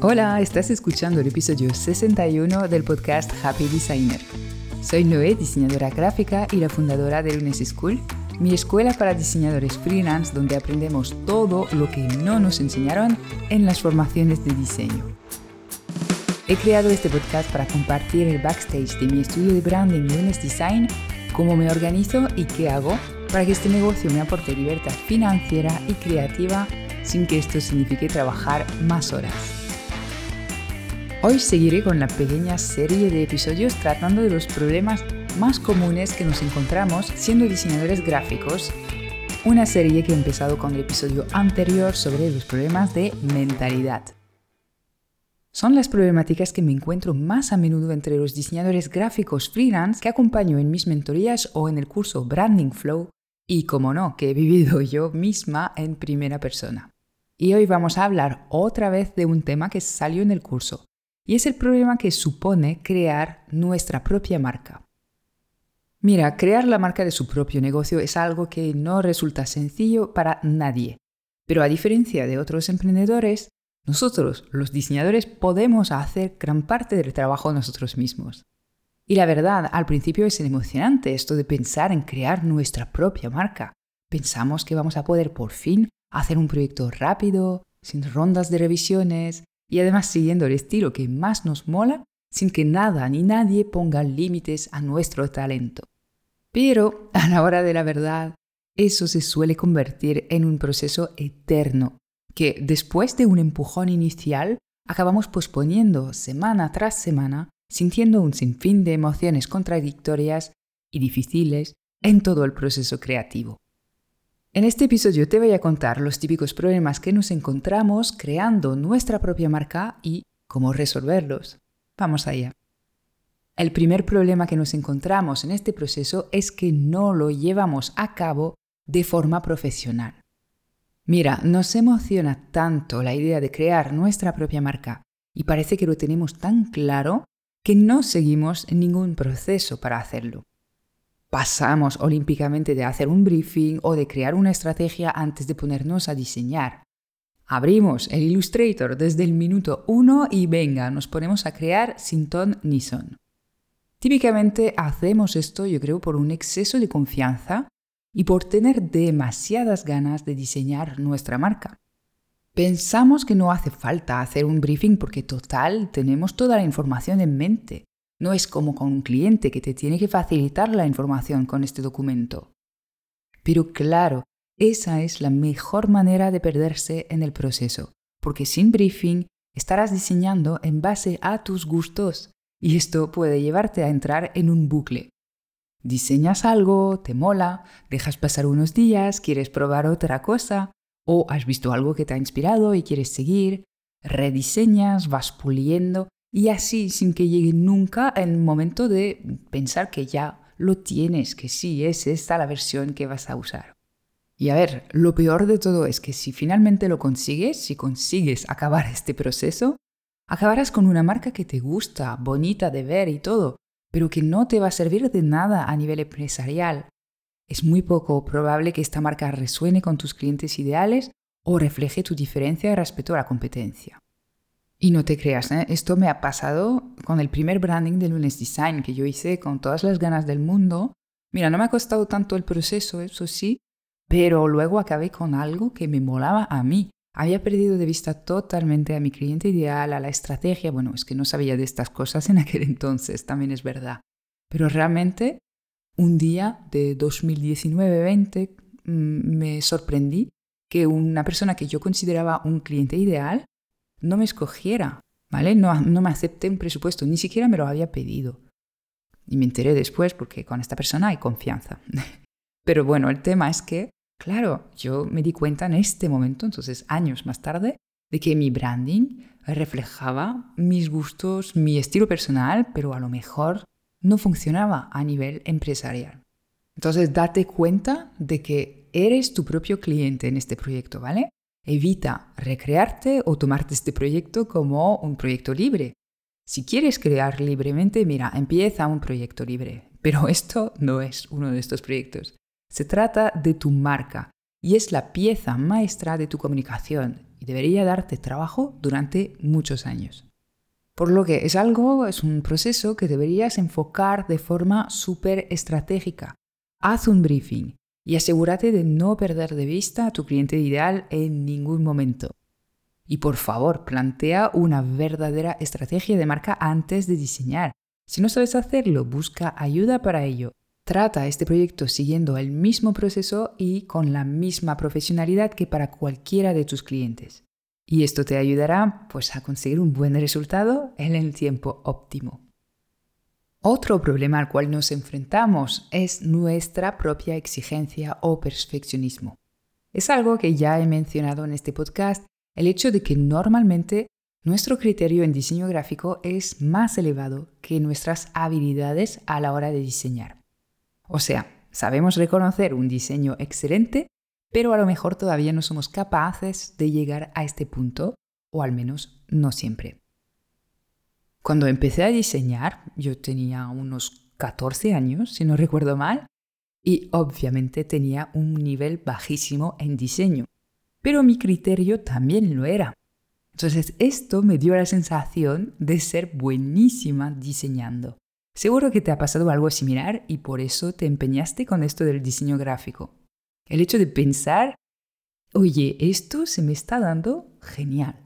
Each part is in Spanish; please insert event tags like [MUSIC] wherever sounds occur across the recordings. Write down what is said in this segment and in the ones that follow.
Hola, estás escuchando el episodio 61 del podcast Happy Designer. Soy Noé, diseñadora gráfica y la fundadora de Lunes School, mi escuela para diseñadores freelance donde aprendemos todo lo que no nos enseñaron en las formaciones de diseño. He creado este podcast para compartir el backstage de mi estudio de branding Lunes Design, cómo me organizo y qué hago para que este negocio me aporte libertad financiera y creativa sin que esto signifique trabajar más horas. Hoy seguiré con la pequeña serie de episodios tratando de los problemas más comunes que nos encontramos siendo diseñadores gráficos. Una serie que he empezado con el episodio anterior sobre los problemas de mentalidad. Son las problemáticas que me encuentro más a menudo entre los diseñadores gráficos freelance que acompaño en mis mentorías o en el curso Branding Flow y, como no, que he vivido [LAUGHS] yo misma en primera persona. Y hoy vamos a hablar otra vez de un tema que salió en el curso, y es el problema que supone crear nuestra propia marca. Mira, crear la marca de su propio negocio es algo que no resulta sencillo para nadie, pero a diferencia de otros emprendedores, nosotros, los diseñadores, podemos hacer gran parte del trabajo nosotros mismos. Y la verdad, al principio es emocionante esto de pensar en crear nuestra propia marca. Pensamos que vamos a poder por fin hacer un proyecto rápido, sin rondas de revisiones, y además siguiendo el estilo que más nos mola sin que nada ni nadie ponga límites a nuestro talento. Pero a la hora de la verdad, eso se suele convertir en un proceso eterno, que después de un empujón inicial acabamos posponiendo semana tras semana, sintiendo un sinfín de emociones contradictorias y difíciles en todo el proceso creativo. En este episodio te voy a contar los típicos problemas que nos encontramos creando nuestra propia marca y cómo resolverlos. Vamos allá. El primer problema que nos encontramos en este proceso es que no lo llevamos a cabo de forma profesional. Mira, nos emociona tanto la idea de crear nuestra propia marca y parece que lo tenemos tan claro que no seguimos ningún proceso para hacerlo pasamos olímpicamente de hacer un briefing o de crear una estrategia antes de ponernos a diseñar. Abrimos el Illustrator desde el minuto 1 y venga, nos ponemos a crear sin ton ni son. Típicamente hacemos esto, yo creo, por un exceso de confianza y por tener demasiadas ganas de diseñar nuestra marca. Pensamos que no hace falta hacer un briefing porque total tenemos toda la información en mente. No es como con un cliente que te tiene que facilitar la información con este documento. Pero claro, esa es la mejor manera de perderse en el proceso, porque sin briefing estarás diseñando en base a tus gustos y esto puede llevarte a entrar en un bucle. Diseñas algo, te mola, dejas pasar unos días, quieres probar otra cosa, o has visto algo que te ha inspirado y quieres seguir, rediseñas, vas puliendo y así sin que llegue nunca el momento de pensar que ya lo tienes, que sí, es esta la versión que vas a usar. Y a ver, lo peor de todo es que si finalmente lo consigues, si consigues acabar este proceso, acabarás con una marca que te gusta, bonita de ver y todo, pero que no te va a servir de nada a nivel empresarial. Es muy poco probable que esta marca resuene con tus clientes ideales o refleje tu diferencia respecto a la competencia. Y no te creas, ¿eh? esto me ha pasado con el primer branding de Lunes Design que yo hice con todas las ganas del mundo. Mira, no me ha costado tanto el proceso, eso sí, pero luego acabé con algo que me molaba a mí. Había perdido de vista totalmente a mi cliente ideal, a la estrategia. Bueno, es que no sabía de estas cosas en aquel entonces, también es verdad. Pero realmente, un día de 2019-20 mm, me sorprendí que una persona que yo consideraba un cliente ideal no me escogiera, ¿vale? No, no me acepté un presupuesto, ni siquiera me lo había pedido. Y me enteré después porque con esta persona hay confianza. [LAUGHS] Pero bueno, el tema es que, claro, yo me di cuenta en este momento, entonces años más tarde, de que mi branding reflejaba mis gustos, mi estilo personal, pero a lo mejor no funcionaba a nivel empresarial. Entonces, date cuenta de que eres tu propio cliente en este proyecto, ¿vale? Evita recrearte o tomarte este proyecto como un proyecto libre. Si quieres crear libremente, mira, empieza un proyecto libre. Pero [LAUGHS] esto no es uno de estos proyectos. Se trata de tu marca y es la pieza maestra de tu comunicación y debería darte trabajo durante muchos años. Por lo que es algo, es un proceso que deberías enfocar de forma súper estratégica. Haz un briefing y asegúrate de no perder de vista a tu cliente ideal en ningún momento. Y por favor, plantea una verdadera estrategia de marca antes de diseñar. Si no sabes hacerlo, busca ayuda para ello. Trata este proyecto siguiendo el mismo proceso y con la misma profesionalidad que para cualquiera de tus clientes. Y esto te ayudará pues, a conseguir un buen resultado en el tiempo óptimo. Otro problema al cual nos enfrentamos es nuestra propia exigencia o perfeccionismo. Es algo que ya he mencionado en este podcast, el hecho de que normalmente nuestro criterio en diseño gráfico es más elevado que nuestras habilidades a la hora de diseñar. O sea, sabemos reconocer un diseño excelente, pero a lo mejor todavía no somos capaces de llegar a este punto, o al menos no siempre. Cuando empecé a diseñar, yo tenía unos 14 años, si no recuerdo mal, y obviamente tenía un nivel bajísimo en diseño, pero mi criterio también lo era. Entonces esto me dio la sensación de ser buenísima diseñando. Seguro que te ha pasado algo similar y por eso te empeñaste con esto del diseño gráfico. El hecho de pensar, oye, esto se me está dando genial.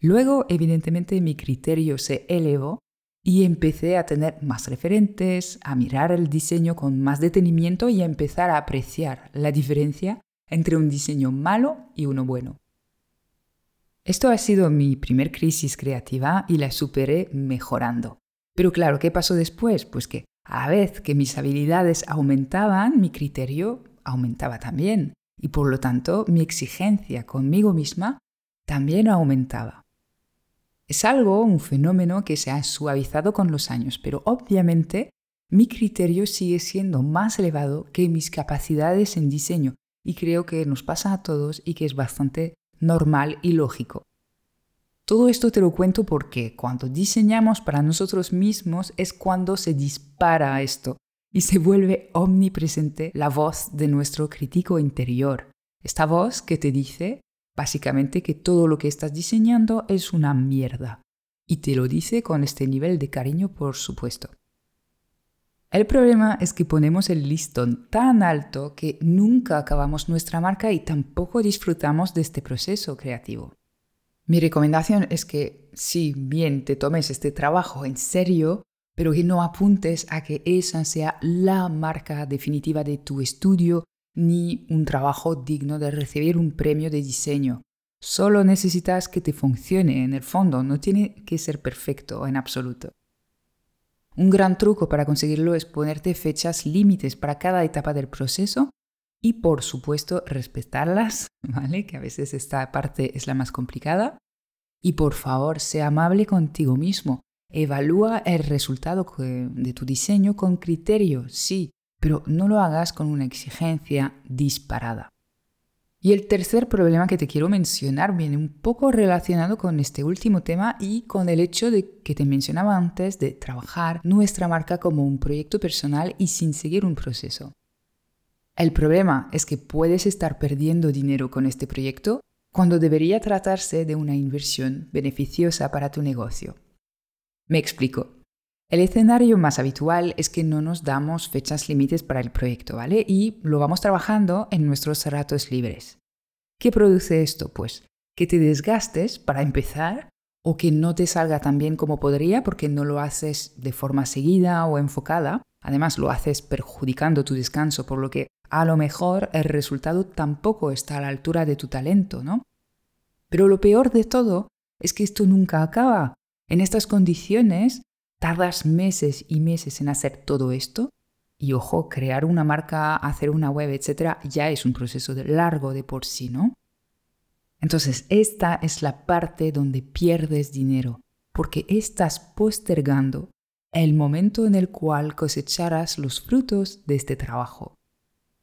Luego, evidentemente, mi criterio se elevó y empecé a tener más referentes, a mirar el diseño con más detenimiento y a empezar a apreciar la diferencia entre un diseño malo y uno bueno. Esto ha sido mi primer crisis creativa y la superé mejorando. Pero claro, ¿qué pasó después? Pues que a vez que mis habilidades aumentaban, mi criterio aumentaba también y por lo tanto mi exigencia conmigo misma también aumentaba. Es algo, un fenómeno que se ha suavizado con los años, pero obviamente mi criterio sigue siendo más elevado que mis capacidades en diseño y creo que nos pasa a todos y que es bastante normal y lógico. Todo esto te lo cuento porque cuando diseñamos para nosotros mismos es cuando se dispara esto y se vuelve omnipresente la voz de nuestro crítico interior. Esta voz que te dice básicamente que todo lo que estás diseñando es una mierda. Y te lo dice con este nivel de cariño, por supuesto. El problema es que ponemos el listón tan alto que nunca acabamos nuestra marca y tampoco disfrutamos de este proceso creativo. Mi recomendación es que si bien te tomes este trabajo en serio, pero que no apuntes a que esa sea la marca definitiva de tu estudio ni un trabajo digno de recibir un premio de diseño. Solo necesitas que te funcione en el fondo, no tiene que ser perfecto en absoluto. Un gran truco para conseguirlo es ponerte fechas límites para cada etapa del proceso y por supuesto respetarlas, [LAUGHS] ¿vale? Que a veces esta parte es la más complicada. Y por favor, sea amable contigo mismo. Evalúa el resultado de tu diseño con criterio, sí, pero no lo hagas con una exigencia disparada. Y el tercer problema que te quiero mencionar viene un poco relacionado con este último tema y con el hecho de que te mencionaba antes de trabajar nuestra marca como un proyecto personal y sin seguir un proceso. El problema es que puedes estar perdiendo dinero con este proyecto cuando debería tratarse de una inversión beneficiosa para tu negocio. Me explico. El escenario más habitual es que no nos damos fechas límites para el proyecto, ¿vale? Y lo vamos trabajando en nuestros ratos libres. ¿Qué produce esto? Pues que te desgastes para empezar o que no te salga tan bien como podría porque no lo haces de forma seguida o enfocada. Además, lo haces perjudicando tu descanso, por lo que a lo mejor el resultado tampoco está a la altura de tu talento, ¿no? Pero lo peor de todo es que esto nunca acaba. En estas condiciones tardas meses y meses en hacer todo esto. Y ojo, crear una marca, hacer una web, etcétera, ya es un proceso largo de por sí, ¿no? Entonces, esta es la parte donde pierdes dinero, porque estás postergando el momento en el cual cosecharás los frutos de este trabajo.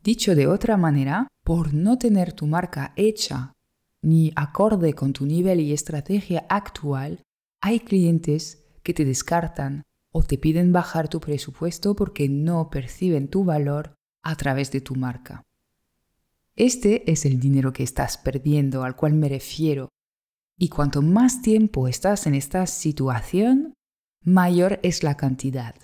Dicho de otra manera, por no tener tu marca hecha ni acorde con tu nivel y estrategia actual, hay clientes que te descartan o te piden bajar tu presupuesto porque no perciben tu valor a través de tu marca. Este es el dinero que estás perdiendo al cual me refiero. Y cuanto más tiempo estás en esta situación, mayor es la cantidad.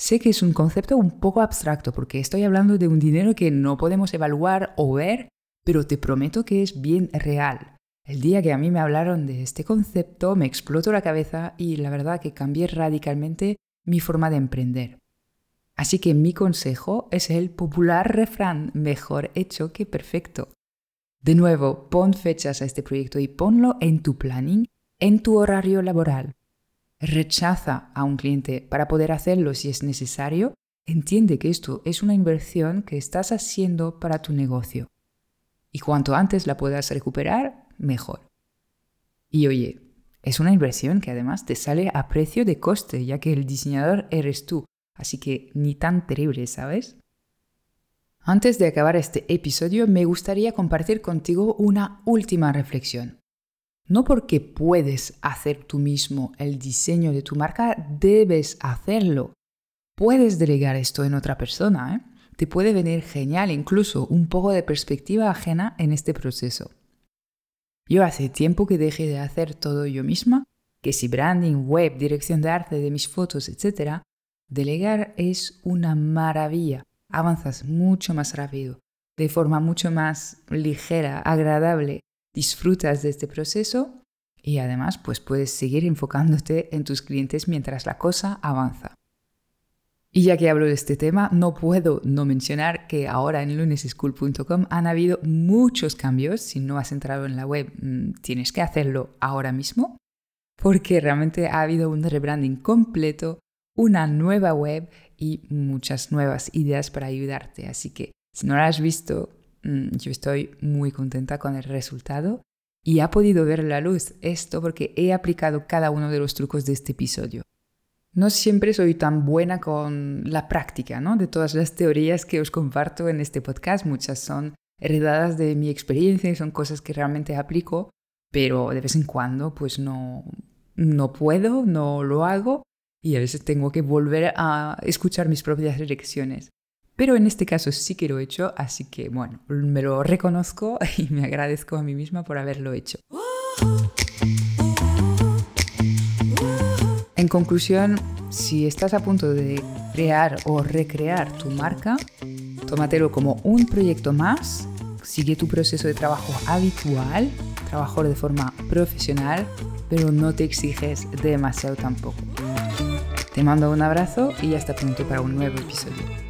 Sé que es un concepto un poco abstracto porque estoy hablando de un dinero que no podemos evaluar o ver, pero te prometo que es bien real. El día que a mí me hablaron de este concepto me explotó la cabeza y la verdad que cambié radicalmente mi forma de emprender. Así que mi consejo es el popular refrán mejor hecho que perfecto. De nuevo, pon fechas a este proyecto y ponlo en tu planning, en tu horario laboral. Rechaza a un cliente para poder hacerlo si es necesario. Entiende que esto es una inversión que estás haciendo para tu negocio. Y cuanto antes la puedas recuperar, mejor. Y oye, es una inversión que además te sale a precio de coste, ya que el diseñador eres tú. Así que ni tan terrible, ¿sabes? Antes de acabar este episodio, me gustaría compartir contigo una última reflexión. No porque puedes hacer tú mismo el diseño de tu marca, debes hacerlo. Puedes delegar esto en otra persona. ¿eh? Te puede venir genial incluso un poco de perspectiva ajena en este proceso. Yo hace tiempo que dejé de hacer todo yo misma, que si branding, web, dirección de arte de mis fotos, etc., delegar es una maravilla. Avanzas mucho más rápido, de forma mucho más ligera, agradable disfrutas de este proceso y además pues puedes seguir enfocándote en tus clientes mientras la cosa avanza. Y ya que hablo de este tema, no puedo no mencionar que ahora en luneseschool.com han habido muchos cambios. Si no has entrado en la web, mm, tienes que hacerlo ahora mismo, porque realmente ha habido un rebranding completo, una nueva web y muchas nuevas ideas para ayudarte. Así que si no lo has visto, yo estoy muy contenta con el resultado y ha podido ver la luz esto porque he aplicado cada uno de los trucos de este episodio. No siempre soy tan buena con la práctica, ¿no? De todas las teorías que os comparto en este podcast, muchas son heredadas de mi experiencia y son cosas que realmente aplico, pero de vez en cuando pues no, no puedo, no lo hago y a veces tengo que volver a escuchar mis propias lecciones. Pero en este caso sí que lo he hecho, así que bueno, me lo reconozco [LAUGHS] y me agradezco a mí misma por haberlo hecho. En conclusión, si estás a punto de crear o recrear tu marca, tómatelo como un proyecto más, sigue tu proceso de trabajo habitual, trabajo de forma profesional, pero no te exiges demasiado tampoco. Te mando un abrazo y hasta pronto para un nuevo episodio.